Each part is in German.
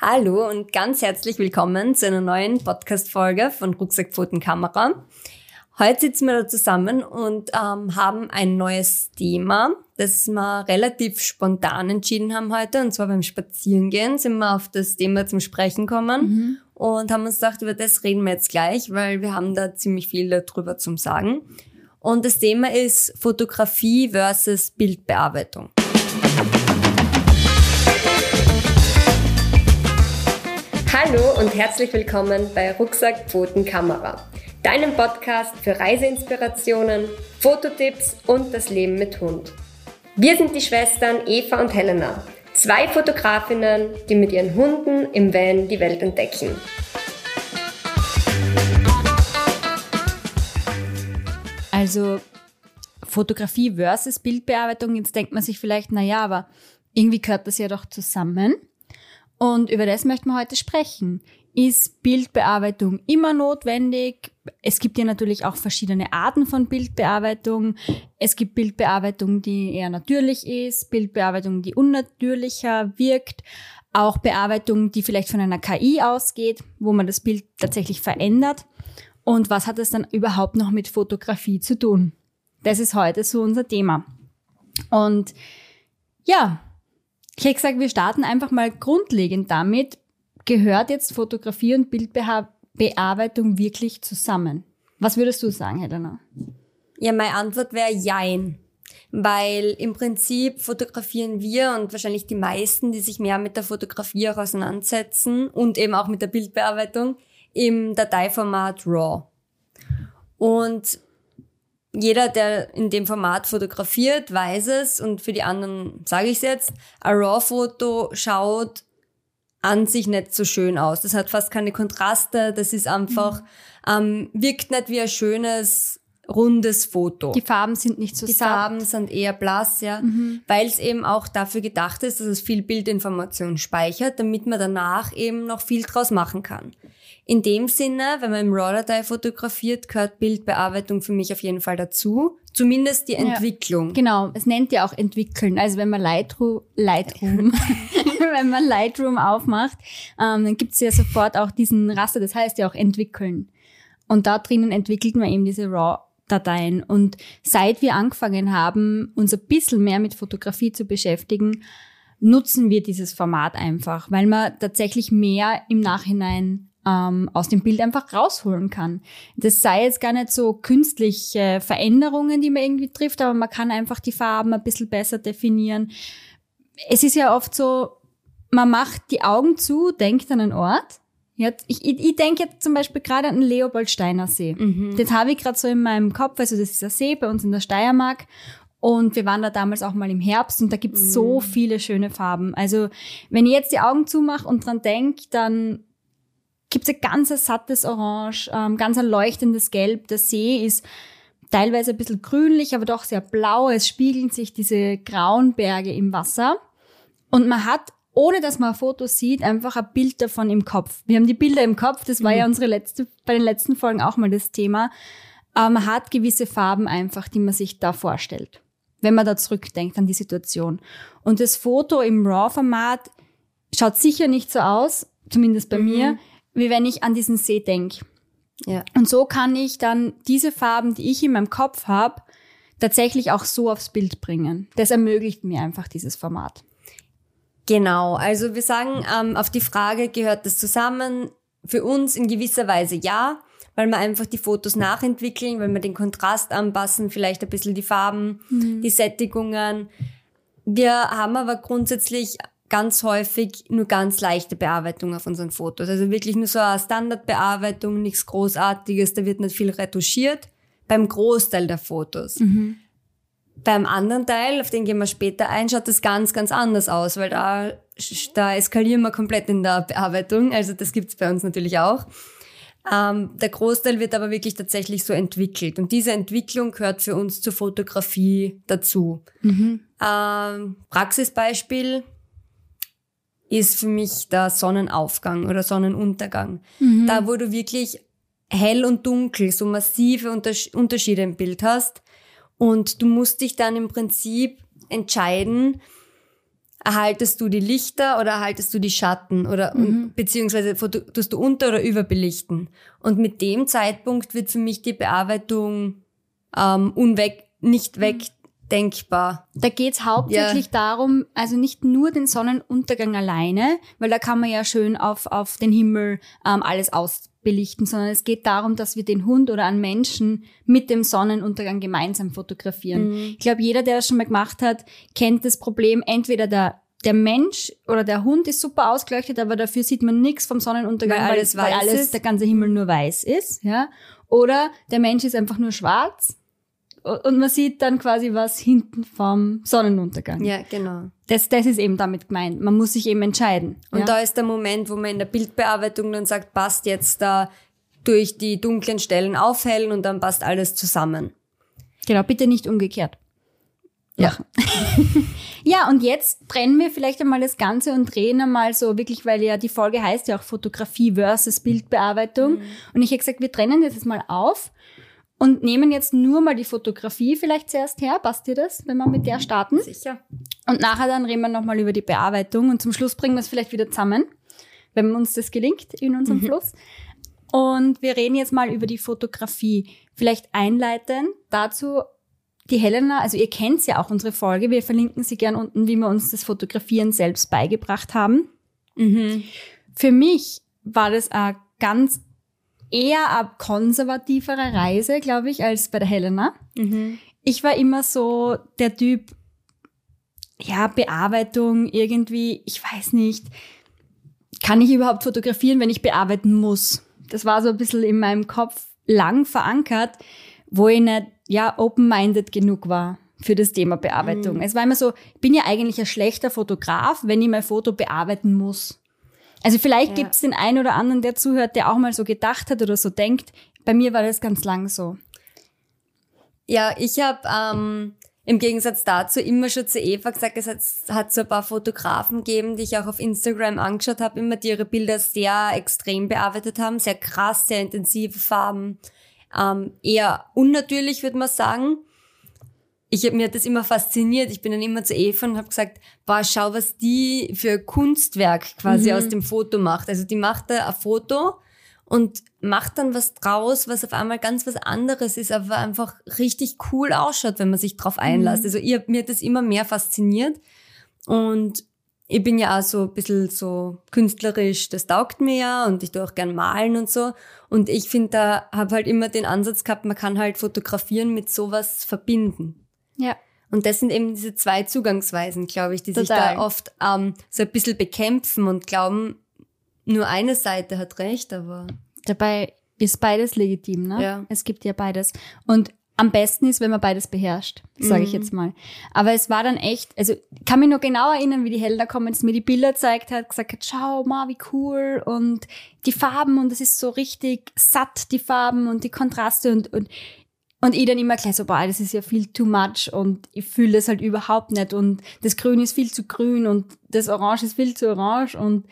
Hallo und ganz herzlich willkommen zu einer neuen Podcast-Folge von Rucksackpfotenkamera. Heute sitzen wir da zusammen und ähm, haben ein neues Thema, das wir relativ spontan entschieden haben heute. Und zwar beim Spazierengehen sind wir auf das Thema zum Sprechen gekommen mhm. und haben uns gedacht, über das reden wir jetzt gleich, weil wir haben da ziemlich viel darüber zum Sagen. Und das Thema ist Fotografie versus Bildbearbeitung. Hallo und herzlich willkommen bei Rucksack Pfoten Kamera, deinem Podcast für Reiseinspirationen, Fototipps und das Leben mit Hund. Wir sind die Schwestern Eva und Helena, zwei Fotografinnen, die mit ihren Hunden im Van die Welt entdecken. Also Fotografie versus Bildbearbeitung, jetzt denkt man sich vielleicht, na ja, aber irgendwie gehört das ja doch zusammen. Und über das möchten wir heute sprechen. Ist Bildbearbeitung immer notwendig? Es gibt ja natürlich auch verschiedene Arten von Bildbearbeitung. Es gibt Bildbearbeitung, die eher natürlich ist, Bildbearbeitung, die unnatürlicher wirkt, auch Bearbeitung, die vielleicht von einer KI ausgeht, wo man das Bild tatsächlich verändert. Und was hat es dann überhaupt noch mit Fotografie zu tun? Das ist heute so unser Thema. Und ja, ich hätte gesagt, wir starten einfach mal grundlegend damit. Gehört jetzt Fotografie und Bildbearbeitung wirklich zusammen? Was würdest du sagen, Helena? Ja, meine Antwort wäre Jein. Weil im Prinzip fotografieren wir und wahrscheinlich die meisten, die sich mehr mit der Fotografie auch auseinandersetzen und eben auch mit der Bildbearbeitung, im Dateiformat RAW. Und jeder, der in dem Format fotografiert, weiß es und für die anderen sage ich es jetzt, ein RAW-Foto schaut an sich nicht so schön aus. Das hat fast keine Kontraste, das ist einfach, mhm. ähm, wirkt nicht wie ein schönes, rundes Foto. Die Farben sind nicht so Die satt. Farben sind eher blass, ja, mhm. weil es eben auch dafür gedacht ist, dass es viel Bildinformation speichert, damit man danach eben noch viel draus machen kann. In dem Sinne, wenn man im RAW-Datei fotografiert, gehört Bildbearbeitung für mich auf jeden Fall dazu. Zumindest die Entwicklung. Ja, genau, es nennt ja auch entwickeln. Also wenn man Lightroom, Lightroom, wenn man Lightroom aufmacht, ähm, dann gibt's ja sofort auch diesen Raster, das heißt ja auch entwickeln. Und da drinnen entwickelt man eben diese RAW-Dateien. Und seit wir angefangen haben, uns ein bisschen mehr mit Fotografie zu beschäftigen, nutzen wir dieses Format einfach, weil man tatsächlich mehr im Nachhinein ähm, aus dem Bild einfach rausholen kann. Das sei jetzt gar nicht so künstliche Veränderungen, die man irgendwie trifft, aber man kann einfach die Farben ein bisschen besser definieren. Es ist ja oft so, man macht die Augen zu, denkt an einen Ort. Ja, ich, ich, ich denke jetzt zum Beispiel gerade an den Leopoldsteiner See. Mhm. Das habe ich gerade so in meinem Kopf. Also das ist ein See bei uns in der Steiermark. Und wir waren da damals auch mal im Herbst und da gibt's mhm. so viele schöne Farben. Also wenn ich jetzt die Augen zumache und dran denke, dann gibt es ein ganz sattes Orange, ähm, ganz ein leuchtendes Gelb. Der See ist teilweise ein bisschen grünlich, aber doch sehr blau. Es spiegeln sich diese grauen Berge im Wasser. Und man hat, ohne dass man ein Foto sieht, einfach ein Bild davon im Kopf. Wir haben die Bilder im Kopf, das war mhm. ja unsere letzte, bei den letzten Folgen auch mal das Thema. Aber man hat gewisse Farben einfach, die man sich da vorstellt, wenn man da zurückdenkt an die Situation. Und das Foto im RAW-Format schaut sicher nicht so aus, zumindest bei mhm. mir, wie wenn ich an diesen See denke. Ja. Und so kann ich dann diese Farben, die ich in meinem Kopf habe, tatsächlich auch so aufs Bild bringen. Das ermöglicht mir einfach dieses Format. Genau, also wir sagen, ähm, auf die Frage, gehört das zusammen? Für uns in gewisser Weise ja, weil wir einfach die Fotos nachentwickeln, weil wir den Kontrast anpassen, vielleicht ein bisschen die Farben, mhm. die Sättigungen. Wir haben aber grundsätzlich ganz häufig nur ganz leichte Bearbeitung auf unseren Fotos. Also wirklich nur so eine Standardbearbeitung, nichts Großartiges, da wird nicht viel retuschiert. Beim Großteil der Fotos. Mhm. Beim anderen Teil, auf den gehen wir später ein, schaut das ganz, ganz anders aus, weil da, da eskalieren wir komplett in der Bearbeitung. Also das gibt's bei uns natürlich auch. Ähm, der Großteil wird aber wirklich tatsächlich so entwickelt. Und diese Entwicklung gehört für uns zur Fotografie dazu. Mhm. Ähm, Praxisbeispiel, ist für mich der Sonnenaufgang oder Sonnenuntergang. Mhm. Da, wo du wirklich hell und dunkel so massive Unterschiede im Bild hast. Und du musst dich dann im Prinzip entscheiden, erhaltest du die Lichter oder erhaltest du die Schatten oder Mhm. beziehungsweise tust du unter- oder überbelichten. Und mit dem Zeitpunkt wird für mich die Bearbeitung ähm, unweg, nicht Mhm. wegdenkbar. Da geht's hauptsächlich darum, also nicht nur den Sonnenuntergang alleine, weil da kann man ja schön auf, auf den Himmel ähm, alles ausbelichten, sondern es geht darum, dass wir den Hund oder einen Menschen mit dem Sonnenuntergang gemeinsam fotografieren. Ich glaube, jeder, der das schon mal gemacht hat, kennt das Problem, entweder der der Mensch oder der Hund ist super ausgeleuchtet, aber dafür sieht man nichts vom Sonnenuntergang, Weil alles weil alles der ganze Himmel nur weiß ist, ja. Oder der Mensch ist einfach nur schwarz und man sieht dann quasi was hinten vom Sonnenuntergang. Ja, genau. Das, das ist eben damit gemeint. Man muss sich eben entscheiden. Und ja? da ist der Moment, wo man in der Bildbearbeitung dann sagt, passt jetzt da durch die dunklen Stellen aufhellen und dann passt alles zusammen. genau, bitte nicht umgekehrt. Ja. Ja, und jetzt trennen wir vielleicht einmal das Ganze und drehen einmal so wirklich, weil ja die Folge heißt ja auch Fotografie versus Bildbearbeitung. Und ich habe gesagt, wir trennen das jetzt mal auf und nehmen jetzt nur mal die Fotografie vielleicht zuerst her. Passt dir das, wenn wir mit der starten? Sicher. Und nachher dann reden wir nochmal über die Bearbeitung und zum Schluss bringen wir es vielleicht wieder zusammen, wenn uns das gelingt in unserem Fluss. Und wir reden jetzt mal über die Fotografie. Vielleicht einleitend dazu die Helena, also ihr kennt ja auch unsere Folge, wir verlinken sie gern unten, wie wir uns das Fotografieren selbst beigebracht haben. Mhm. Für mich war das eine ganz eher eine konservativere Reise, glaube ich, als bei der Helena Mhm. ich war immer so der Typ, ja, Bearbeitung irgendwie, ich weiß nicht, kann ich überhaupt fotografieren, wenn ich bearbeiten muss? Das war so ein bisschen in meinem Kopf lang verankert, wo ich nicht, ja, open-minded genug war für das Thema Bearbeitung. Es war immer so, ich bin ja eigentlich ein schlechter Fotograf, wenn ich mein Foto bearbeiten muss. Also vielleicht Ja. gibt's den einen oder anderen, der zuhört, der auch mal so gedacht hat oder so denkt. Bei mir war das ganz lang so. Ja, ich habe ähm, im Gegensatz dazu immer schon zu Eva gesagt, es hat, es hat so ein paar Fotografen gegeben, die ich auch auf Instagram angeschaut habe, immer die ihre Bilder sehr extrem bearbeitet haben, sehr krass, sehr intensive Farben, ähm, eher unnatürlich, würde man sagen. Ich hab, mir hat das immer fasziniert. Ich bin dann immer zu Eva und habe gesagt, boah, schau, was die für Kunstwerk quasi aus dem Foto macht. Also die macht da ein Foto und macht dann was draus, was auf einmal ganz was anderes ist, aber einfach richtig cool ausschaut, wenn man sich drauf einlässt. Also ihr, mir hat das immer mehr fasziniert und ich bin ja auch so ein bisschen so künstlerisch, das taugt mir ja und ich tue auch gern malen und so. Und ich finde, da habe halt immer den Ansatz gehabt, man kann halt fotografieren mit sowas verbinden. Ja. Und das sind eben diese zwei Zugangsweisen, glaube ich, die sich Total. da oft ähm, so ein bisschen bekämpfen und glauben, nur eine Seite hat recht, aber Dabei ist beides legitim, ne? Ja. Es gibt ja beides. Und am besten ist, wenn man beides beherrscht, sage Mhm. ich jetzt mal. Aber es war dann echt, also ich kann mich noch genau erinnern, wie die Helena Comments mir die Bilder gezeigt hat, gesagt hat, schau mal, wie cool und die Farben und es ist so richtig satt, die Farben und die Kontraste und, und und ich dann immer gleich so, boah, das ist ja viel too much und ich fühle das halt überhaupt nicht und das Grün ist viel zu grün und das Orange ist viel zu orange und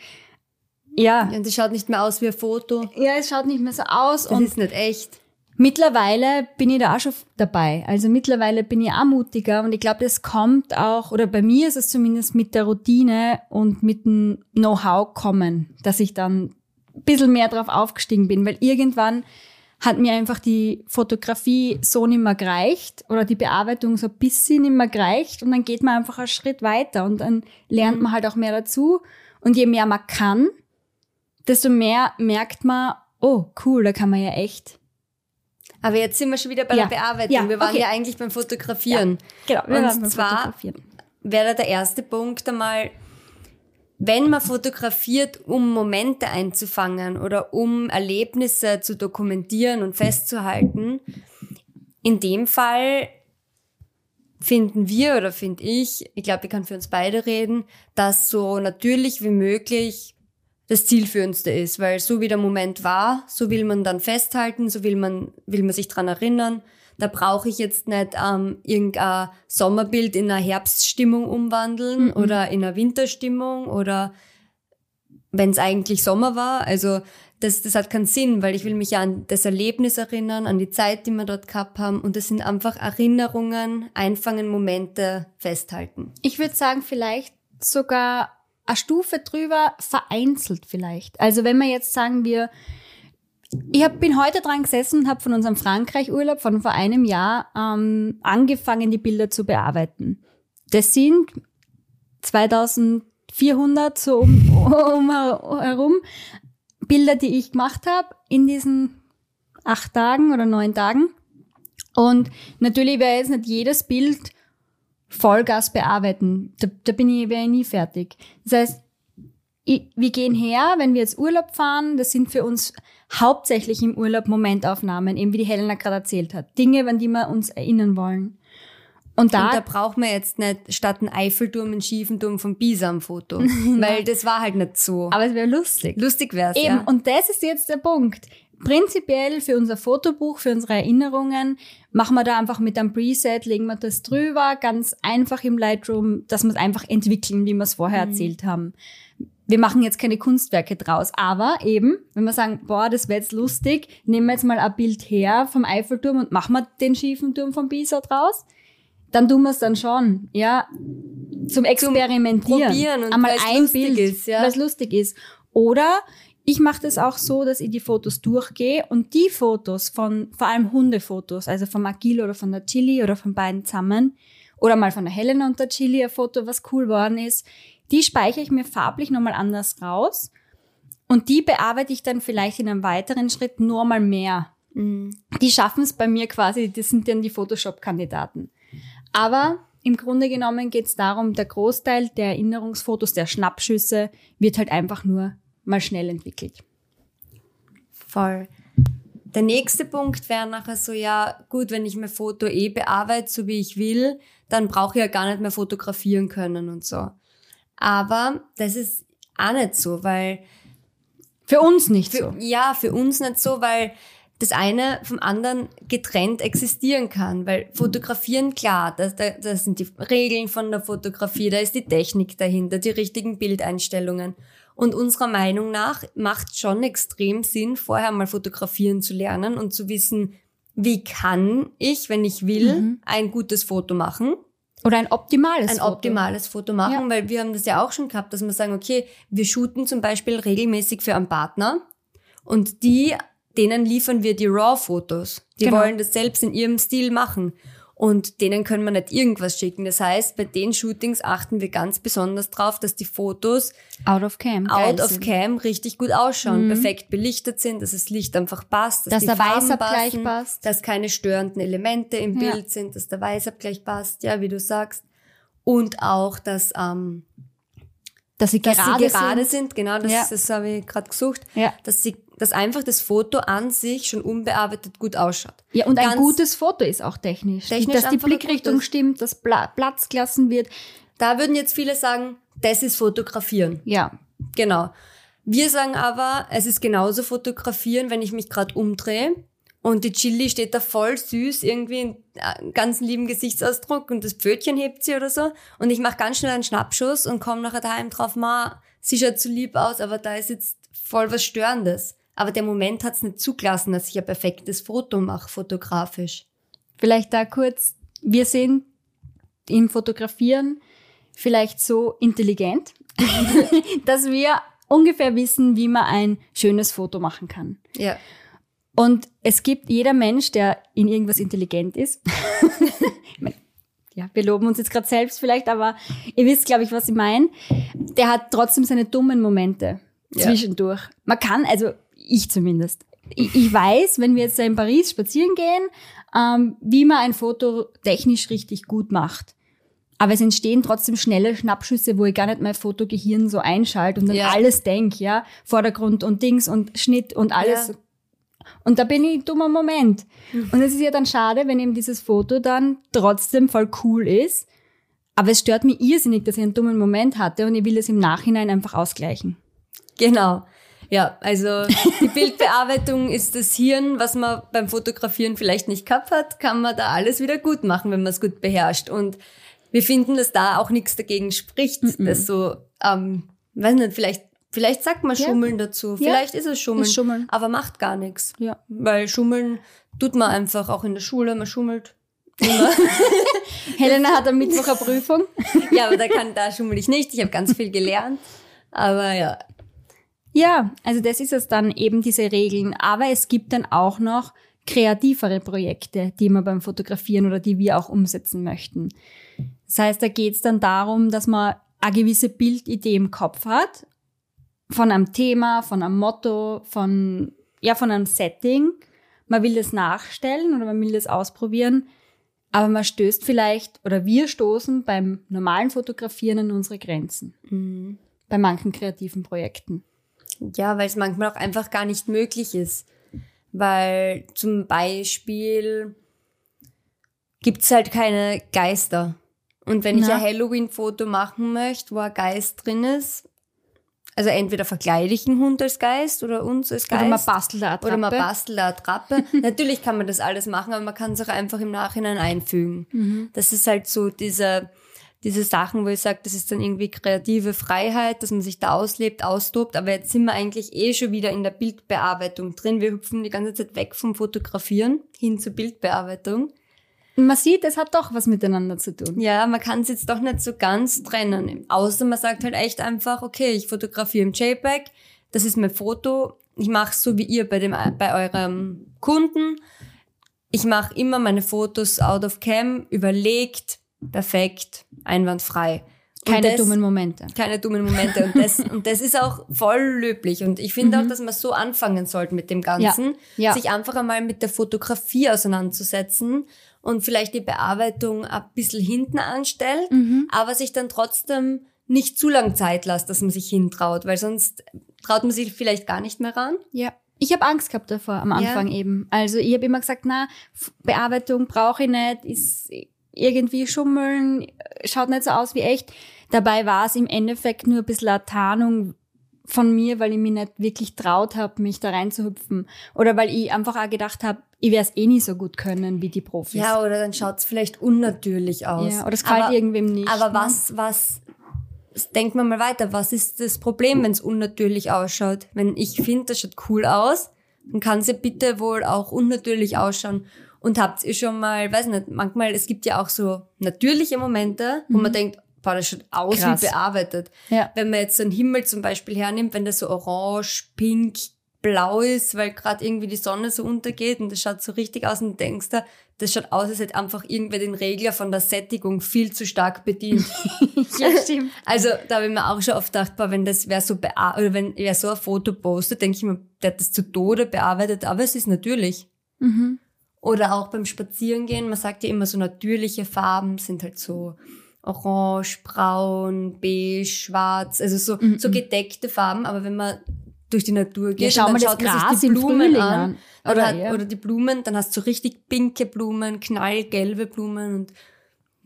ja, und das schaut nicht mehr aus wie ein Foto. ja, es schaut nicht mehr so aus Das und ist nicht echt. mittlerweile bin ich da auch schon dabei. Also mittlerweile bin ich auch mutiger und ich glaube, das kommt auch, oder bei mir ist es zumindest mit der Routine und mit dem Know-how kommen, dass ich dann ein bisschen mehr drauf aufgestiegen bin, weil irgendwann hat mir einfach die Fotografie so nicht mehr gereicht oder die Bearbeitung so ein bisschen nicht mehr gereicht und dann geht man einfach einen Schritt weiter und dann lernt man halt auch mehr dazu und je mehr man kann, desto mehr merkt man, oh cool, da kann man ja echt Aber jetzt sind wir schon wieder bei Ja. der Bearbeitung. Ja, wir waren okay. ja eigentlich beim Fotografieren. Genau, wir Und waren beim zwar-. Wäre der erste Punkt einmal, wenn man fotografiert, um Momente einzufangen oder um Erlebnisse zu dokumentieren und festzuhalten, in dem Fall finden wir oder finde ich, ich glaube, ich kann für uns beide reden, dass so natürlich wie möglich das Zielführendste ist, weil so wie der Moment war, so will man dann festhalten, so will man, will man sich dran erinnern. Da brauche ich jetzt nicht ähm, irgendein Sommerbild in eine Herbststimmung umwandeln oder in eine Winterstimmung oder wenn es eigentlich Sommer war. Also das, das hat keinen Sinn, weil ich will mich ja an das Erlebnis erinnern, an die Zeit, die wir dort gehabt haben. Und das sind einfach Erinnerungen, einfangen, Momente, festhalten. Ich würde sagen, vielleicht sogar eine Stufe drüber, vereinzelt vielleicht. Also wenn wir jetzt sagen, wir, ich hab, bin heute dran gesessen und habe von unserem Frankreich-Urlaub von vor einem Jahr ähm, angefangen, die Bilder zu bearbeiten. Das sind 2400 so um, um herum Bilder, die ich gemacht habe in diesen acht Tagen oder neun Tagen. Und natürlich wäre jetzt nicht jedes Bild Vollgas bearbeiten. Da, da bin ich, wäre ich nie fertig. Das heißt, ich, wir gehen her, wenn wir jetzt Urlaub fahren, das sind für uns hauptsächlich im Urlaub Momentaufnahmen, eben wie die Helena gerade erzählt hat. Dinge, an die wir uns erinnern wollen. Und da, und da braucht man jetzt nicht statt ein Eiffelturm einen schiefen Turm vom Pisa am Foto. weil das war halt nicht so. Aber es wäre lustig. Lustig wäre es, Eben, ja. und das ist jetzt der Punkt. Prinzipiell für unser Fotobuch, für unsere Erinnerungen, machen wir da einfach mit einem Preset, legen wir das drüber, ganz einfach im Lightroom, dass wir es einfach entwickeln, wie wir es vorher mhm. erzählt haben. Wir machen jetzt keine Kunstwerke draus, aber eben, wenn wir sagen, boah, das wäre jetzt lustig, nehmen wir jetzt mal ein Bild her vom Eiffelturm und machen wir den schiefen Turm vom Pisa draus, dann tun wir es dann schon, ja, zum Experimentieren. Zum probieren und Einmal ein Bild, ist, ja. was lustig ist. Oder ich mache das auch so, dass ich die Fotos durchgehe und die Fotos von, vor allem Hundefotos, also vom Agil oder von der Chili oder von beiden zusammen, oder mal von der Helena und der Chili ein Foto, was cool geworden ist, die speichere ich mir farblich nochmal anders raus und die bearbeite ich dann vielleicht in einem weiteren Schritt nur mal mehr. Mhm. Die schaffen es bei mir quasi, das sind dann die Photoshop-Kandidaten. Aber im Grunde genommen geht es darum, der Großteil der Erinnerungsfotos, der Schnappschüsse, wird halt einfach nur mal schnell entwickelt. Voll. Der nächste Punkt wäre nachher so, ja, gut, wenn ich mein Foto eh bearbeite, so wie ich will, dann brauche ich ja gar nicht mehr fotografieren können und so. Aber das ist auch nicht so, weil. Für uns nicht für, so. Ja, für uns nicht so, weil das eine vom anderen getrennt existieren kann. Weil fotografieren, klar, das, das sind die Regeln von der Fotografie, da ist die Technik dahinter, die richtigen Bildeinstellungen. Und unserer Meinung nach macht schon extrem Sinn, vorher mal fotografieren zu lernen und zu wissen, wie kann ich, wenn ich will, mhm. ein gutes Foto machen. Oder ein optimales ein Foto. Ein optimales Foto machen, ja. weil wir haben das ja auch schon gehabt, dass wir sagen, okay, wir shooten zum Beispiel regelmäßig für einen Partner und die, denen liefern wir die RAW-Fotos. Die genau. wollen das selbst in ihrem Stil machen und denen können wir nicht irgendwas schicken. Das heißt, bei den Shootings achten wir ganz besonders drauf, dass die Fotos out of cam, out of cam richtig gut ausschauen, mhm. perfekt belichtet sind, dass das Licht einfach passt, dass, dass die der Farben Weißabgleich passen, passt, dass keine störenden Elemente im ja. Bild sind, dass der Weißabgleich passt, ja, wie du sagst, und auch, dass ähm, dass sie dass gerade, sie gerade sind. sind. Genau, das, ja. das habe ich gerade gesucht. Ja. Dass sie dass einfach das Foto an sich schon unbearbeitet gut ausschaut. Ja, und Ganz ein gutes Foto ist auch technisch. technisch dass die Blickrichtung stimmt, dass Platz gelassen wird. Da würden jetzt viele sagen, das ist Fotografieren. Ja. Genau. Wir sagen aber, es ist genauso Fotografieren, wenn ich mich gerade umdrehe und die Chili steht da voll süß, irgendwie in äh, ganz lieben Gesichtsausdruck und das Pfötchen hebt sie oder so. Und ich mache ganz schnell einen Schnappschuss und komme nachher daheim drauf, ma, sie schaut zu lieb aus, aber da ist jetzt voll was Störendes. Aber der Moment hat es nicht zugelassen, dass ich ein perfektes Foto mache, fotografisch. Vielleicht da kurz, wir sind im Fotografieren vielleicht so intelligent, dass wir ungefähr wissen, wie man ein schönes Foto machen kann. Ja. Und es gibt jeder Mensch, der in irgendwas intelligent ist. ja, wir loben uns jetzt gerade selbst vielleicht, aber ihr wisst, glaube ich, was ich meine. Der hat trotzdem seine dummen Momente ja. zwischendurch. Man kann, also ich zumindest. Ich, ich weiß, wenn wir jetzt in Paris spazieren gehen, ähm, wie man ein Foto technisch richtig gut macht. Aber es entstehen trotzdem schnelle Schnappschüsse, wo ich gar nicht mein Fotogehirn so einschalte und dann ja. alles denk, ja, Vordergrund und Dings und Schnitt und alles. Ja. Und da bin ich dummer Moment. Mhm. Und es ist ja dann schade, wenn eben dieses Foto dann trotzdem voll cool ist. Aber es stört mich irrsinnig, dass ich einen dummen Moment hatte und ich will es im Nachhinein einfach ausgleichen. Genau. Ja, also die Bildbearbeitung ist das Hirn, was man beim Fotografieren vielleicht nicht gehabt hat, kann man da alles wieder gut machen, wenn man es gut beherrscht. Und wir finden, dass da auch nichts dagegen spricht, mm -mm. dass so, ähm, weiß nicht, vielleicht Vielleicht sagt man Schummeln ja. dazu. Vielleicht ja. ist es Schummeln, ist Schummeln, aber macht gar nichts. Ja. Weil Schummeln tut man einfach auch in der Schule, man schummelt Helena hat am Mittwoch eine Prüfung. Ja, aber da kann, da schummel ich nicht. Ich habe ganz viel gelernt. Aber ja. Ja, also das ist es dann eben diese Regeln. Aber es gibt dann auch noch kreativere Projekte, die man beim Fotografieren oder die wir auch umsetzen möchten. Das heißt, da geht es dann darum, dass man eine gewisse Bildidee im Kopf hat, von einem Thema, von einem Motto, von, ja, von einem Setting. Man will das nachstellen oder man will das ausprobieren, aber man stößt vielleicht oder wir stoßen beim normalen Fotografieren an unsere Grenzen. Mhm. Bei manchen kreativen Projekten. Ja, weil es manchmal auch einfach gar nicht möglich ist. Weil zum Beispiel gibt's halt keine Geister. Und wenn ich Na. ein Halloween-Foto machen möchte, wo ein Geist drin ist, also entweder verkleide ich einen Hund als Geist oder uns als Geist. Oder man bastelt eine Oder man Attrappe. bastelt eine Attrappe. Natürlich kann man das alles machen, aber man kann es auch einfach im Nachhinein einfügen. Mhm. Das ist halt so diese, diese Sachen, wo ich sage, das ist dann irgendwie kreative Freiheit, dass man sich da auslebt, austobt. Aber jetzt sind wir eigentlich eh schon wieder in der Bildbearbeitung drin. Wir hüpfen die ganze Zeit weg vom Fotografieren hin zur Bildbearbeitung. Man sieht, es hat doch was miteinander zu tun. Ja, man kann es jetzt doch nicht so ganz trennen. Außer man sagt halt echt einfach, okay, ich fotografiere im JPEG, das ist mein Foto, ich mache so wie ihr bei, dem, bei eurem Kunden. Ich mache immer meine Fotos out of cam, überlegt, perfekt, einwandfrei. Keine das- dummen Momente. keine dummen Momente. Und das, und das ist auch voll löblich. Und ich finde auch, dass man so anfangen sollte mit dem Ganzen. Mhm. Ja. Sich einfach einmal mit der Fotografie auseinanderzusetzen und vielleicht die Bearbeitung ein bisschen hinten anstellt, Mhm. aber sich dann trotzdem nicht zu lang Zeit lässt, dass man sich hintraut, weil sonst traut man sich vielleicht gar nicht mehr ran. Ja. Ich habe Angst gehabt davor am Anfang eben. Also ich habe immer gesagt, na, Bearbeitung brauche ich nicht, ist irgendwie schummeln, schaut nicht so aus wie echt. Dabei war es im Endeffekt nur ein bisschen eine Tarnung von mir, weil ich mich nicht wirklich traut habe, mich da reinzuhüpfen. Oder weil ich einfach auch gedacht habe, ich werde es eh nie so gut können wie die Profis. Ja, oder dann schaut es vielleicht unnatürlich aus. Ja, oder es gefällt Aber- irgendwem nicht. Aber ne? was, was, denkt man mal weiter, was ist das Problem, wenn es unnatürlich ausschaut? Wenn ich finde, das schaut cool aus, dann kann es ja bitte wohl auch unnatürlich ausschauen. Und habt ihr schon mal, weiß nicht, manchmal, es gibt ja auch so natürliche Momente, wo man denkt, boah, das schaut aus Mhm. Krass. wie bearbeitet. Ja. Wenn man jetzt so einen Himmel zum Beispiel hernimmt, wenn der so orange, pink, blau ist, weil gerade irgendwie die Sonne so untergeht und das schaut so richtig aus und denkst da, das schaut aus, als hätte einfach irgendwer den Regler von der Sättigung viel zu stark bedient. ja, stimmt. Also da habe ich mir auch schon oft gedacht, boah, wenn das wer so bea oder wenn wer so ein Foto postet, denke ich mir, der hat das zu Tode bearbeitet, aber es ist natürlich. Mhm. Oder auch beim Spazierengehen, man sagt ja immer so natürliche Farben sind halt so orange, braun, beige, schwarz, also so, so gedeckte Farben, aber wenn man durch die Natur geht, mal dann schaut man sich die Blumen an. Oder, Oder- hat, ja. oder die Blumen, dann hast du so richtig pinke Blumen, knallgelbe Blumen und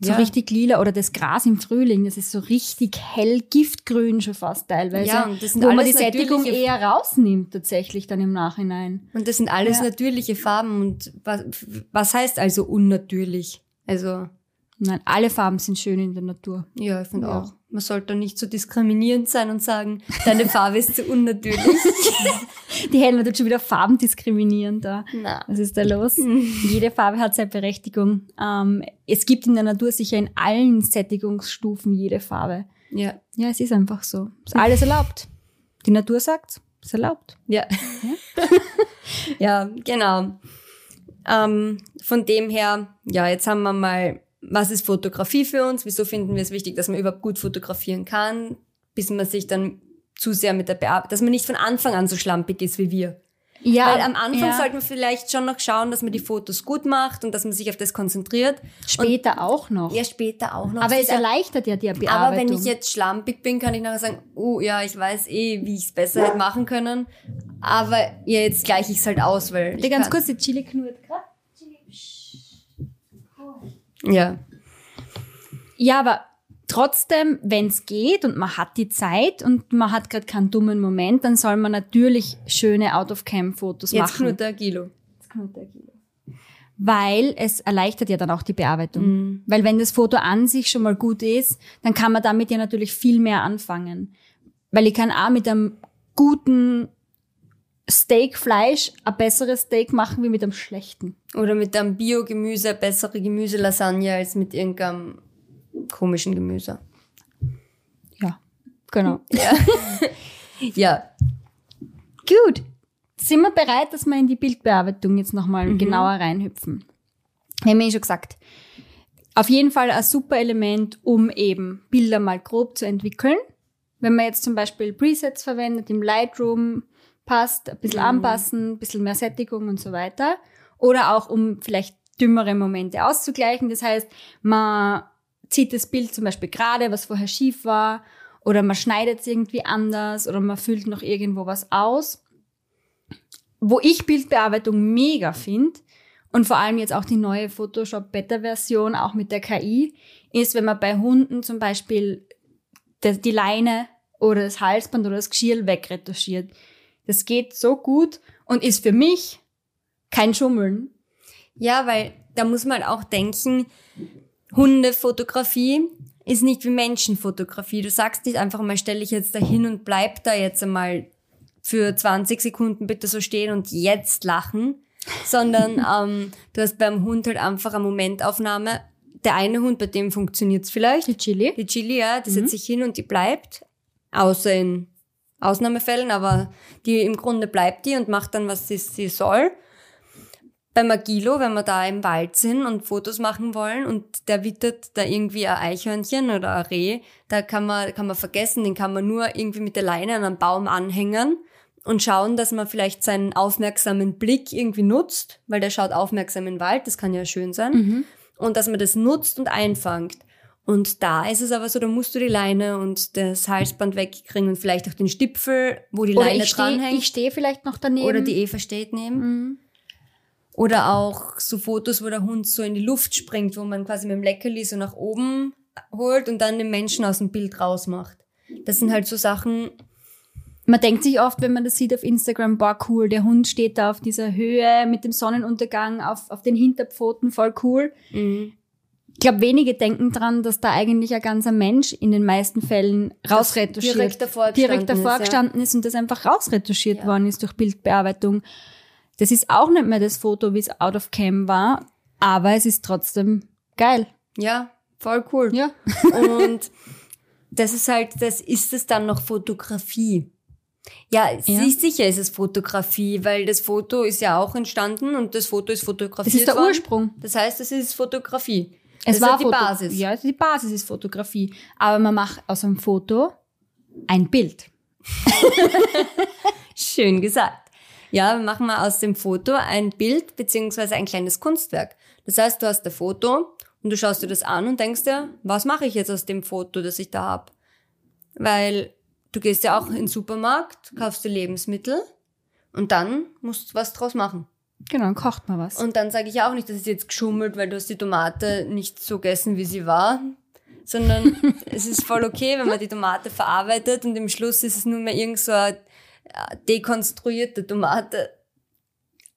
So ja. richtig lila oder das Gras im Frühling, das ist so richtig hell giftgrün schon fast teilweise. Ja, und das sind wo man die Sättigung eher rausnimmt tatsächlich dann im Nachhinein. Und das sind alles Ja. natürliche Farben. Und was, was heißt also unnatürlich? Also, Nein, alle Farben sind schön in der Natur. ja, ich finde Ja. auch. Man sollte nicht so diskriminierend sein und sagen, deine Farbe ist zu unnatürlich. Die Helena tut schon wieder Farben diskriminieren da. Na. Was ist da los? Jede Farbe hat seine Berechtigung. Ähm, es gibt in der Natur sicher in allen Sättigungsstufen jede Farbe. Ja. Ja, es ist einfach so. Ist alles erlaubt. Die Natur sagt, ist erlaubt. Ja. ja, genau. Ähm, von dem her, ja, jetzt haben wir mal, was ist Fotografie für uns? Wieso finden wir es wichtig, dass man überhaupt gut fotografieren kann, bis man sich dann zu sehr mit der Bearbeitung, dass man nicht von Anfang an so schlampig ist wie wir. Ja, Weil am Anfang ja. sollte man vielleicht schon noch schauen, dass man die Fotos gut macht und dass man sich auf das konzentriert. Später auch noch. Ja, später auch noch. Aber es erleichtert ja die Bearbeitung. Aber wenn ich jetzt schlampig bin, kann ich nachher sagen, oh ja, ich weiß eh, wie ich es besser hätte machen können. Aber ja, jetzt gleiche ich es halt aus, weil. Ich ganz kurz, die Chili knurrt gerade. Ja. Ja, aber trotzdem, wenn es geht und man hat die Zeit und man hat gerade keinen dummen Moment, dann soll man natürlich schöne Out-of-Cam-Fotos Jetzt machen. knurrt der Kilo. Weil es erleichtert ja dann auch die Bearbeitung. Mhm. Weil wenn das Foto an sich schon mal gut ist, dann kann man damit ja natürlich viel mehr anfangen. Weil ich kann auch mit einem guten Steakfleisch ein besseres Steak machen wie mit einem schlechten. Oder mit einem Bio-Gemüse eine bessere Gemüselasagne als mit irgendeinem komischen Gemüse. Ja, genau. Ja. ja. Gut. Sind wir bereit, dass wir in die Bildbearbeitung jetzt nochmal genauer reinhüpfen? Wir haben ja eh schon gesagt. Auf jeden Fall ein super Element, um eben Bilder mal grob zu entwickeln. Wenn man jetzt zum Beispiel Presets verwendet im Lightroom, passt, ein bisschen anpassen, ein bisschen mehr Sättigung und so weiter. Oder auch um vielleicht dümmere Momente auszugleichen. Das heißt, man zieht das Bild zum Beispiel gerade, was vorher schief war, oder man schneidet es irgendwie anders, oder man füllt noch irgendwo was aus. Wo ich Bildbearbeitung mega finde, und vor allem jetzt auch die neue Photoshop Beta-Version, auch mit der KI, ist, wenn man bei Hunden zum Beispiel die Leine oder das Halsband oder das Geschirr wegretuschiert. Das geht so gut und ist für mich kein Schummeln. Ja, weil da muss man auch denken, Hundefotografie ist nicht wie Menschenfotografie. Du sagst nicht einfach mal, stelle ich jetzt da hin und bleib da jetzt einmal für 20 Sekunden bitte so stehen und jetzt lachen, sondern ähm, du hast beim Hund halt einfach eine Momentaufnahme. Der eine Hund, bei dem funktioniert's vielleicht. Die Chili. Die Chili, ja, die setzt sich hin und die bleibt. Außer in Ausnahmefällen, aber die im Grunde bleibt die und macht dann, was sie, sie soll. Bei Magilo, wenn wir da im Wald sind und Fotos machen wollen und der wittert da irgendwie ein Eichhörnchen oder ein Reh, da kann man, kann man vergessen, den kann man nur irgendwie mit der Leine an einem Baum anhängen und schauen, dass man vielleicht seinen aufmerksamen Blick irgendwie nutzt, weil der schaut aufmerksam in den Wald, das kann ja schön sein. Und dass man das nutzt und einfangt. Und da ist es aber so, da musst du die Leine und das Halsband wegkriegen und vielleicht auch den Stipfel, wo die Oder Leine ich stehe dranhängt. ich steh vielleicht noch daneben. Oder die Eva steht neben. Oder auch so Fotos, wo der Hund so in die Luft springt, wo man quasi mit dem Leckerli so nach oben holt und dann den Menschen aus dem Bild rausmacht. Das sind halt so Sachen, Man denkt sich oft, wenn man das sieht auf Instagram, boah, cool, der Hund steht da auf dieser Höhe mit dem Sonnenuntergang auf, auf den Hinterpfoten, voll cool. Ich glaube, wenige denken dran, dass da eigentlich ein ganzer Mensch in den meisten Fällen rausretuschiert, direkt davor gestanden direkt davor ist, ja. gestanden ist und das einfach rausretuschiert worden ist durch Bildbearbeitung. Das ist auch nicht mehr das Foto, wie es out of cam war, aber es ist trotzdem geil. ja, voll cool. Ja. Und das ist halt, das ist es dann noch Fotografie. Ja, Ja. sicher ist es Fotografie, weil das Foto ist ja auch entstanden und das Foto ist fotografiert Das ist der worden. Ursprung. Das heißt, es ist Fotografie. Es das war ist die Foto- Basis. Ja, die Basis ist Fotografie. Aber man macht aus einem Foto ein Bild. Schön gesagt. Ja, wir machen mal aus dem Foto ein Bild beziehungsweise ein kleines Kunstwerk. Das heißt, du hast ein Foto und du schaust dir das an und denkst dir, was mache ich jetzt aus dem Foto, das ich da hab? Weil du gehst ja auch in den Supermarkt, kaufst dir Lebensmittel und dann musst du was draus machen. Genau, dann kocht man was. Und dann sage ich auch nicht, das ist jetzt geschummelt, weil du hast die Tomate nicht so gegessen, wie sie war, sondern es ist voll okay, wenn man die Tomate verarbeitet und im Schluss ist es nur mehr irgend so eine äh, dekonstruierte Tomate.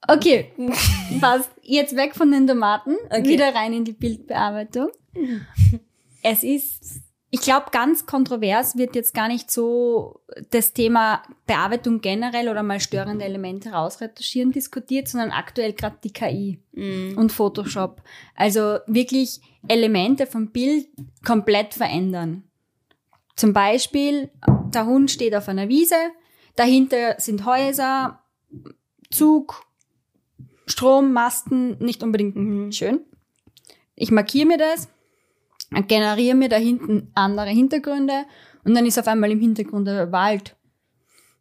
Okay, passt. Jetzt weg von den Tomaten, Okay. wieder rein in die Bildbearbeitung. Es ist, ich glaube, ganz kontrovers wird jetzt gar nicht so das Thema Bearbeitung generell oder mal störende Elemente rausretuschieren diskutiert, sondern aktuell gerade die KI und Photoshop. Also wirklich Elemente vom Bild komplett verändern. Zum Beispiel, der Hund steht auf einer Wiese, dahinter sind Häuser, Zug, Strom, Masten, nicht unbedingt schön. Ich markiere mir das, generiere mir da hinten andere Hintergründe und dann ist auf einmal im Hintergrund der Wald.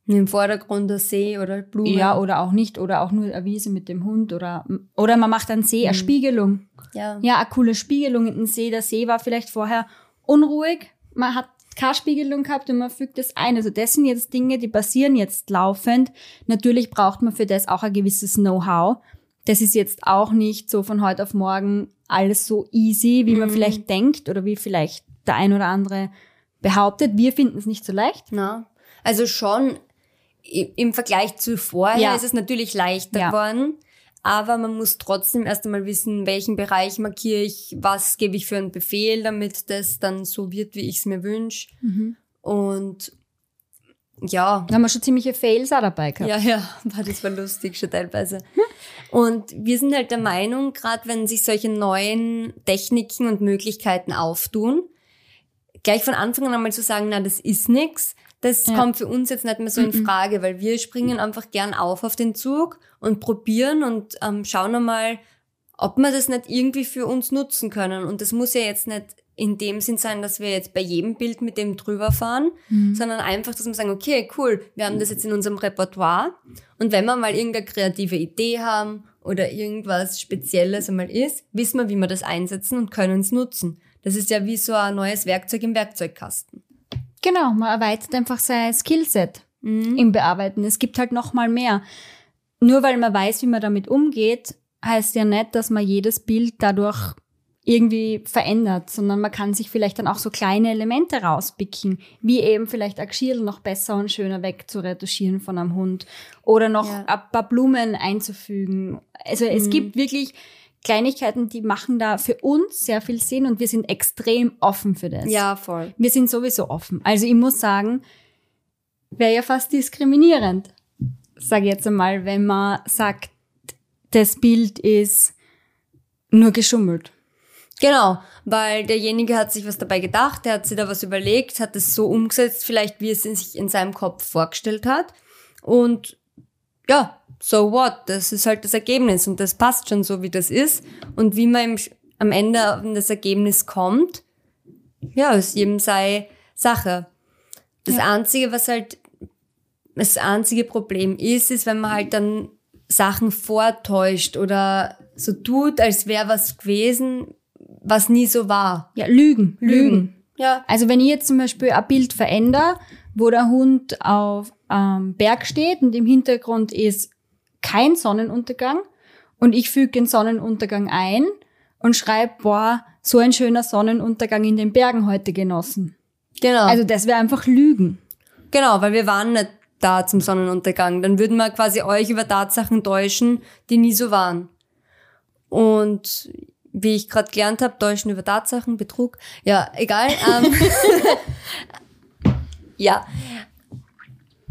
Und Im Vordergrund der See oder Blumen. Ja, oder auch nicht, oder auch nur eine Wiese mit dem Hund oder, oder man macht einen See, eine Spiegelung. ja. Ja, eine coole Spiegelung in den See. Der See war vielleicht vorher unruhig. Man hat keine Spiegelung gehabt und man fügt das ein. Also das sind jetzt Dinge, die passieren jetzt laufend. Natürlich braucht man für das auch ein gewisses Know-how. Das ist jetzt auch nicht so von heute auf morgen alles so easy, wie man vielleicht denkt oder wie vielleicht der ein oder andere behauptet. Wir finden es nicht so leicht. Na, also schon im Vergleich zu vorher Ja. ist es natürlich leichter Ja. geworden. Aber man muss trotzdem erst einmal wissen, welchen Bereich markiere ich, was gebe ich für einen Befehl, damit das dann so wird, wie ich es mir wünsche. Und ja, Da haben wir schon ziemliche Fails auch dabei gehabt. Ja, ja, war das war lustig schon teilweise. Und wir sind halt der Meinung, gerade wenn sich solche neuen Techniken und Möglichkeiten auftun, gleich von Anfang an einmal zu sagen, na, das ist nix, das Ja. kommt für uns jetzt nicht mehr so in Frage, weil wir springen einfach gern auf auf den Zug und probieren und ähm, schauen einmal, ob wir das nicht irgendwie für uns nutzen können. Und das muss ja jetzt nicht in dem Sinn sein, dass wir jetzt bei jedem Bild mit dem drüber fahren, sondern einfach, dass wir sagen, okay, cool, wir haben das jetzt in unserem Repertoire. Und wenn wir mal irgendeine kreative Idee haben oder irgendwas Spezielles einmal ist, wissen wir, wie wir das einsetzen und können es nutzen. Das ist ja wie so ein neues Werkzeug im Werkzeugkasten. Genau, man erweitert einfach sein Skillset im Bearbeiten. Es gibt halt noch mal mehr. Nur weil man weiß, wie man damit umgeht, heißt ja nicht, dass man jedes Bild dadurch irgendwie verändert, sondern man kann sich vielleicht dann auch so kleine Elemente rauspicken, wie eben vielleicht ein Geschirr noch besser und schöner wegzuretuschieren von einem Hund oder noch Ja. ein paar Blumen einzufügen. Also es gibt wirklich Kleinigkeiten, die machen da für uns sehr viel Sinn und wir sind extrem offen für das. Ja, voll. Wir sind sowieso offen. Also ich muss sagen, wäre ja fast diskriminierend, sage ich jetzt einmal, wenn man sagt, das Bild ist nur geschummelt. Genau, weil derjenige hat sich was dabei gedacht, der hat sich da was überlegt, hat es so umgesetzt, vielleicht wie es in sich in seinem Kopf vorgestellt hat. Und ja, so what? Das ist halt das Ergebnis und das passt schon so, wie das ist. Und wie man am Ende an das Ergebnis kommt, ja, ist jedem sei Sache. Das Einzige, was halt das einzige Problem ist, ist, wenn man halt dann Sachen vortäuscht oder so tut, als wäre was gewesen, was nie so war. Ja, Lügen. Lügen. Ja. Also wenn ich jetzt zum Beispiel ein Bild verändere, wo der Hund auf ähm, Berg steht und im Hintergrund ist kein Sonnenuntergang und ich füge den Sonnenuntergang ein und schreibe, boah, so ein schöner Sonnenuntergang in den Bergen heute genossen. Genau. Also das wäre einfach Lügen. genau, weil wir waren nicht da zum Sonnenuntergang. Dann würden wir quasi euch über Tatsachen täuschen, die nie so waren. Und wie ich gerade gelernt habe, täuschen über Tatsachen, Betrug. Ja, egal. Ähm, ja.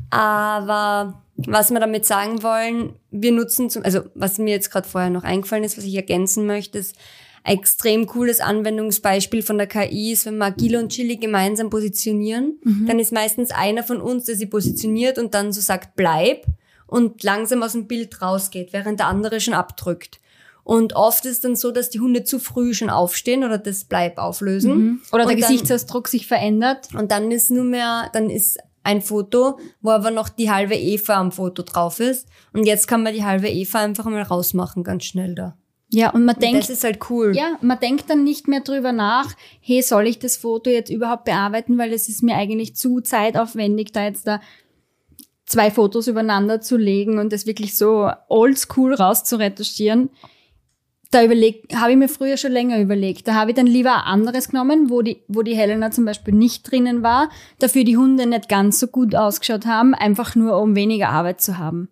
Aber was wir damit sagen wollen, wir nutzen zum, also was mir jetzt gerade vorher noch eingefallen ist, was ich ergänzen möchte, ist ein extrem cooles Anwendungsbeispiel von der KI ist, wenn wir Agile und Chili gemeinsam positionieren, dann ist meistens einer von uns, der sie positioniert und dann so sagt, bleib und langsam aus dem Bild rausgeht, während der andere schon abdrückt. Und oft ist dann so, dass die Hunde zu früh schon aufstehen oder das Bleib auflösen. Oder der dann- Gesichtsausdruck sich verändert. und dann ist nur mehr, dann ist ein Foto, wo aber noch die halbe Eva am Foto drauf ist. Und jetzt kann man die halbe Eva einfach mal rausmachen, ganz schnell da. Ja, und man denkt, das ist halt cool. ja, man denkt dann nicht mehr drüber nach, hey, soll ich das Foto jetzt überhaupt bearbeiten, weil es ist mir eigentlich zu zeitaufwendig, da jetzt da zwei Fotos übereinander zu legen und das wirklich so oldschool rauszuretuschieren. Da habe ich mir früher schon länger überlegt. Da habe ich dann lieber ein anderes genommen, wo die, wo die Helena zum Beispiel nicht drinnen war, dafür die Hunde nicht ganz so gut ausgeschaut haben, einfach nur um weniger Arbeit zu haben.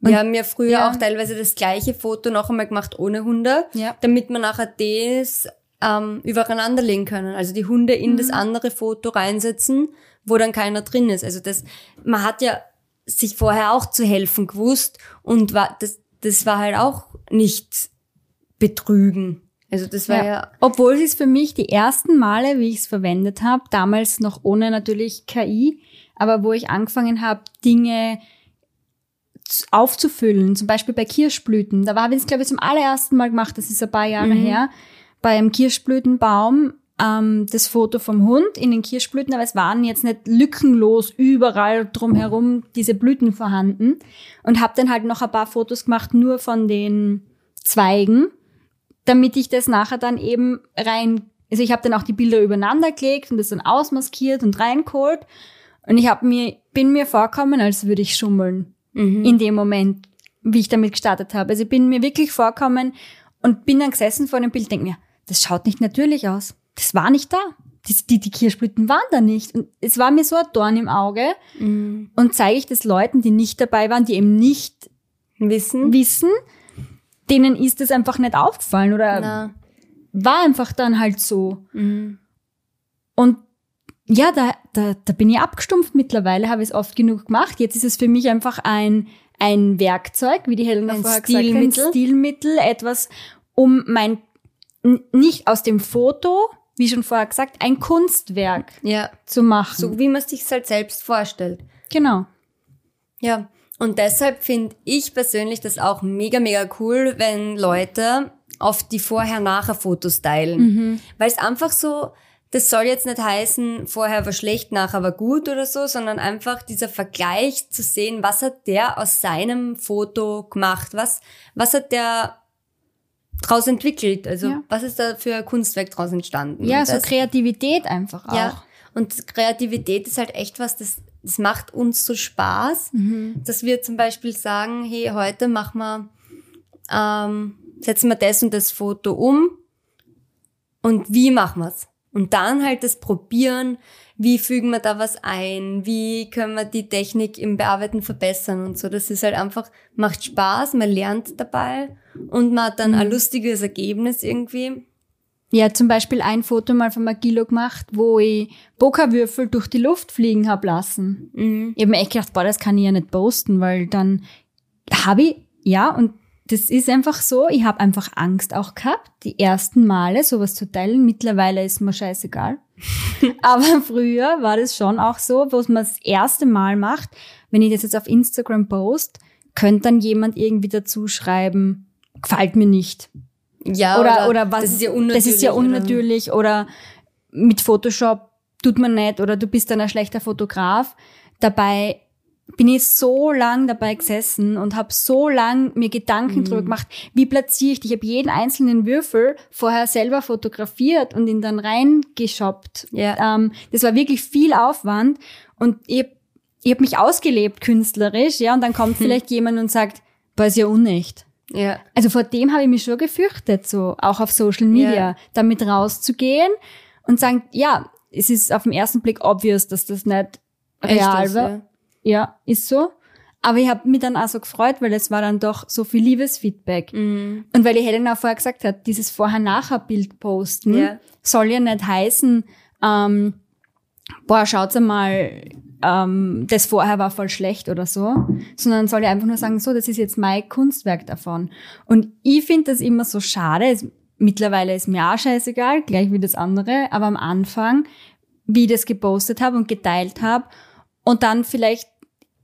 Wir haben ja früher Ja. auch teilweise das gleiche Foto noch einmal gemacht ohne Hunde, Ja. damit wir nachher das ähm, übereinander legen können. Also die Hunde in Mhm. das andere Foto reinsetzen, wo dann keiner drin ist. Also das, man hat ja sich vorher auch zu helfen gewusst und war, das, das war halt auch nicht betrügen. Also das war ja, Obwohl es für mich die ersten Male, wie ich es verwendet habe, damals noch ohne natürlich KI, aber wo ich angefangen habe, Dinge aufzufüllen, zum Beispiel bei Kirschblüten. Da habe ich es, glaube ich, zum allerersten Mal gemacht, das ist ein paar Jahre her, bei einem Kirschblütenbaum ähm, das Foto vom Hund in den Kirschblüten, aber es waren jetzt nicht lückenlos überall drumherum diese Blüten vorhanden und habe dann halt noch ein paar Fotos gemacht, nur von den Zweigen damit ich das nachher dann eben rein, also ich habe dann auch die Bilder übereinander gelegt und das dann ausmaskiert und reingeholt und ich habe mir, bin mir vorkommen, als würde ich schummeln in dem Moment, wie ich damit gestartet habe. Also ich bin mir wirklich vorkommen und bin dann gesessen vor dem Bild, denke mir, das schaut nicht natürlich aus. Das war nicht da. Die, die, die Kirschblüten waren da nicht. Und es war mir so ein Dorn im Auge. Und zeige ich das Leuten, die nicht dabei waren, die eben nicht Wissen. wissen, denen ist es einfach nicht aufgefallen oder Na. war einfach dann halt so. Mhm. Und ja, da, da, da bin ich abgestumpft mittlerweile, habe ich es oft genug gemacht. Jetzt ist es für mich einfach ein, ein Werkzeug, wie die Helena Ein vorher gesagt hat, ein Stilmittel. Stilmittel, etwas, um mein, nicht aus dem Foto, wie schon vorher gesagt, ein Kunstwerk Ja. zu machen. So wie man es sich halt selbst vorstellt. Genau. Ja. Und deshalb finde ich persönlich das auch mega, mega cool, wenn Leute oft die Vorher-Nachher-Fotos teilen. Weil es einfach so, das soll jetzt nicht heißen, vorher war schlecht, nachher war gut oder so, sondern einfach dieser Vergleich zu sehen, was hat der aus seinem Foto gemacht, was, was hat der draus entwickelt, also Ja. was ist da für ein Kunstwerk draus entstanden. Ja, so Kreativität einfach auch. ja, und Kreativität ist halt echt was, das, das macht uns so Spaß, dass wir zum Beispiel sagen, hey, heute machen wir, ähm, setzen wir das und das Foto um und wie machen wir's? Und dann halt das Probieren, wie fügen wir da was ein, wie können wir die Technik im Bearbeiten verbessern und so. Das ist halt einfach, macht Spaß, man lernt dabei und man hat dann ein lustiges Ergebnis irgendwie. Ja, zum Beispiel ein Foto mal von Magilo gemacht, wo ich Pokerwürfel durch die Luft fliegen hab lassen. Mhm. Ich hab mir echt gedacht, boah, das kann ich ja nicht posten, weil dann habe ich, ja, und das ist einfach so, ich habe einfach Angst auch gehabt, die ersten Male sowas zu teilen. Mittlerweile ist mir scheißegal. Aber früher war das schon auch so, wo man das erste Mal macht, wenn ich das jetzt auf Instagram post, könnte dann jemand irgendwie dazu schreiben, gefällt mir nicht Ja, oder, oder, was Das ist ja unnatürlich. das ist ja oder- unnatürlich oder, mit Photoshop tut man nicht oder du bist dann ein schlechter Fotograf. Dabei bin ich so lang dabei gesessen und habe so lang mir Gedanken Mhm. drüber gemacht, wie platziere ich die. Ich habe jeden einzelnen Würfel vorher selber fotografiert und ihn dann reingeshoppt. Ja. Ähm, das war wirklich viel Aufwand und ich, ich habe mich ausgelebt künstlerisch, ja, und dann kommt vielleicht jemand und sagt, boah, ist ja unecht. Ja. Also vor dem habe ich mich schon gefürchtet, so auch auf Social Media, Ja. damit rauszugehen und sagen, ja, es ist auf den ersten Blick obvious, dass das nicht real Echt, war. ja. Ja, ist so. Aber ich habe mich dann auch so gefreut, weil es war dann doch so viel Liebesfeedback. Mhm. Und weil die Helena auch vorher gesagt hat, dieses Vorher-Nachher-Bild posten Ja. soll ja nicht heißen, ähm, boah, schaut's einmal, ähm, das vorher war voll schlecht oder so, sondern soll ja einfach nur sagen, so, das ist jetzt mein Kunstwerk davon. Und ich finde das immer so schade. Es, mittlerweile ist mir auch scheißegal, gleich wie das andere, aber am Anfang, wie ich das gepostet habe und geteilt habe und dann vielleicht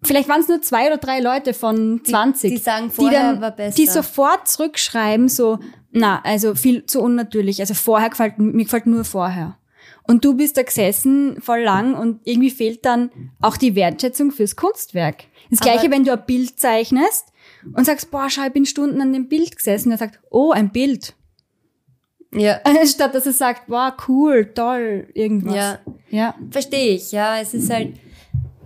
Vielleicht waren es nur zwei oder drei Leute von 20. die sagen, vorher war besser. Die sofort zurückschreiben, so, na, also viel zu unnatürlich. Also vorher gefällt, mir gefällt nur vorher. Und du bist da gesessen voll lang und irgendwie fehlt dann auch die Wertschätzung fürs Kunstwerk. Das Aber- gleiche, wenn du ein Bild zeichnest und sagst, boah, schau, ich bin Stunden an dem Bild gesessen. Und er sagt, oh, ein Bild. Ja. Statt dass er sagt, wow, cool, toll, irgendwas. Ja. Ja. Verstehe ich, ja. Es ist halt,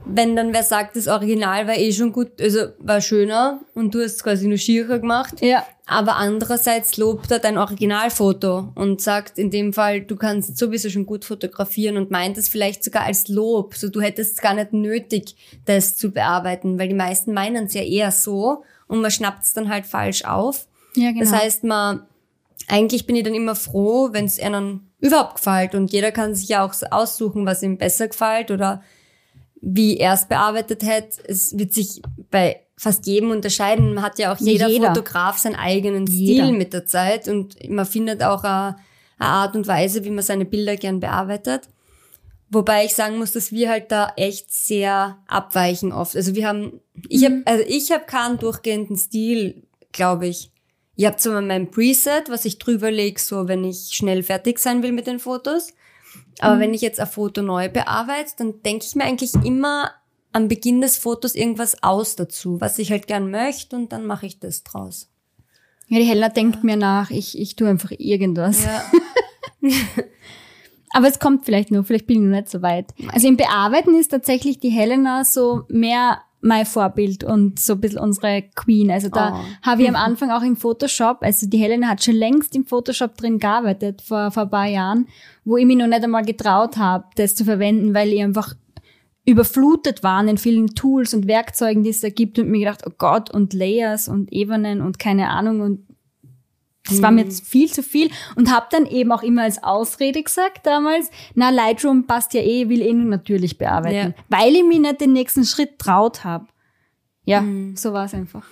wenn dann wer sagt, das Original war eh schon gut, also war schöner und du hast quasi nur schierer gemacht. Ja. Aber andererseits lobt er dein Originalfoto und sagt in dem Fall, du kannst sowieso schon gut fotografieren und meint es vielleicht sogar als Lob. So, du hättest gar nicht nötig, das zu bearbeiten, weil die meisten meinen es ja eher so und man schnappt es dann halt falsch auf. Ja, genau. Das heißt, man, eigentlich bin ich dann immer froh, wenn es einem überhaupt gefällt und jeder kann sich ja auch aussuchen, was ihm besser gefällt oder wie er es bearbeitet hat. Es wird sich bei fast jedem unterscheiden. Man hat ja auch jeder, jeder. Fotograf seinen eigenen Jeder. Stil mit der Zeit und man findet auch eine, eine Art und Weise, wie man seine Bilder gern bearbeitet. Wobei ich sagen muss, dass wir halt da echt sehr abweichen oft. Also wir haben, ich habe, also ich habe keinen durchgehenden Stil, glaube ich. Ich habe zwar mein Preset, was ich drüber lege, so wenn ich schnell fertig sein will mit den Fotos. Aber wenn ich jetzt ein Foto neu bearbeite, dann denke ich mir eigentlich immer am Beginn des Fotos irgendwas aus dazu, was ich halt gern möchte und dann mache ich das draus. Ja, die Helena denkt mir nach, ich, ich tue einfach irgendwas. Ja. Aber es kommt vielleicht nur, vielleicht bin ich noch nicht so weit. Also im Bearbeiten ist tatsächlich die Helena so mehr mein Vorbild und so ein bisschen unsere Queen. Also da Oh. habe ich am Anfang auch im Photoshop, also die Helena hat schon längst im Photoshop drin gearbeitet, vor, vor ein paar Jahren, wo ich mich noch nicht einmal getraut habe, das zu verwenden, weil ich einfach überflutet waren in vielen Tools und Werkzeugen, die es da gibt und mir gedacht, oh Gott, und Layers und Ebenen und keine Ahnung und Das war mir jetzt viel zu viel und habe dann eben auch immer als Ausrede gesagt damals, na Lightroom passt ja eh, will eh nur natürlich bearbeiten, Ja. weil ich mir nicht den nächsten Schritt traut habe. Ja, so war es einfach.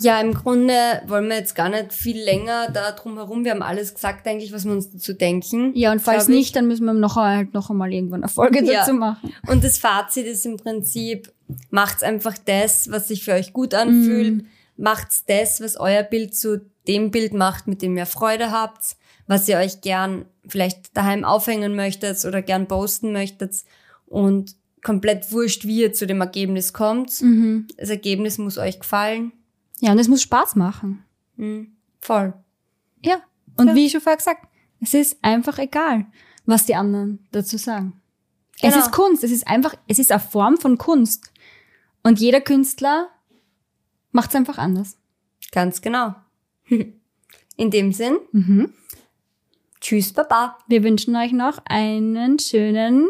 Ja, im Grunde wollen wir jetzt gar nicht viel länger da drum herum. Wir haben alles gesagt eigentlich, was wir uns dazu denken. Ja, und falls nicht, dann müssen wir noch, halt noch einmal irgendwann eine Folge Ja. dazu machen. Und das Fazit ist im Prinzip, macht's einfach das, was sich für euch gut anfühlt. Macht's das, was euer Bild zu dem Bild macht, mit dem ihr Freude habt, was ihr euch gern vielleicht daheim aufhängen möchtet oder gern posten möchtet. Und komplett wurscht, wie ihr zu dem Ergebnis kommt. Das Ergebnis muss euch gefallen. Ja, und es muss Spaß machen. Mhm. Voll. Ja. Und wie ich schon vorher gesagt, es ist einfach egal, was die anderen dazu sagen. Es Genau. ist Kunst, es ist einfach, es ist eine Form von Kunst. Und jeder Künstler macht es einfach anders. Ganz genau. In dem Sinn, Mhm. tschüss, Baba. Wir wünschen euch noch einen schönen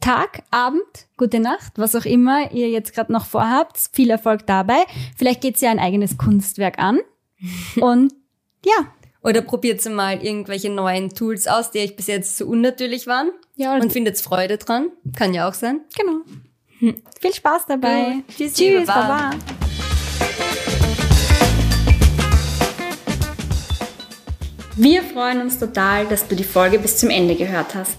Tag, Abend, gute Nacht, was auch immer ihr jetzt gerade noch vorhabt. Viel Erfolg dabei. Vielleicht geht's ja ein eigenes Kunstwerk an. Und ja, Oder probiert mal irgendwelche neuen Tools aus, die euch bis jetzt so unnatürlich waren. ja Und findet Freude dran. Kann ja auch sein. genau. Viel Spaß dabei. Gut. Tschüssi, Tschüss, Baba. Baba. Wir freuen uns total, dass du die Folge bis zum Ende gehört hast.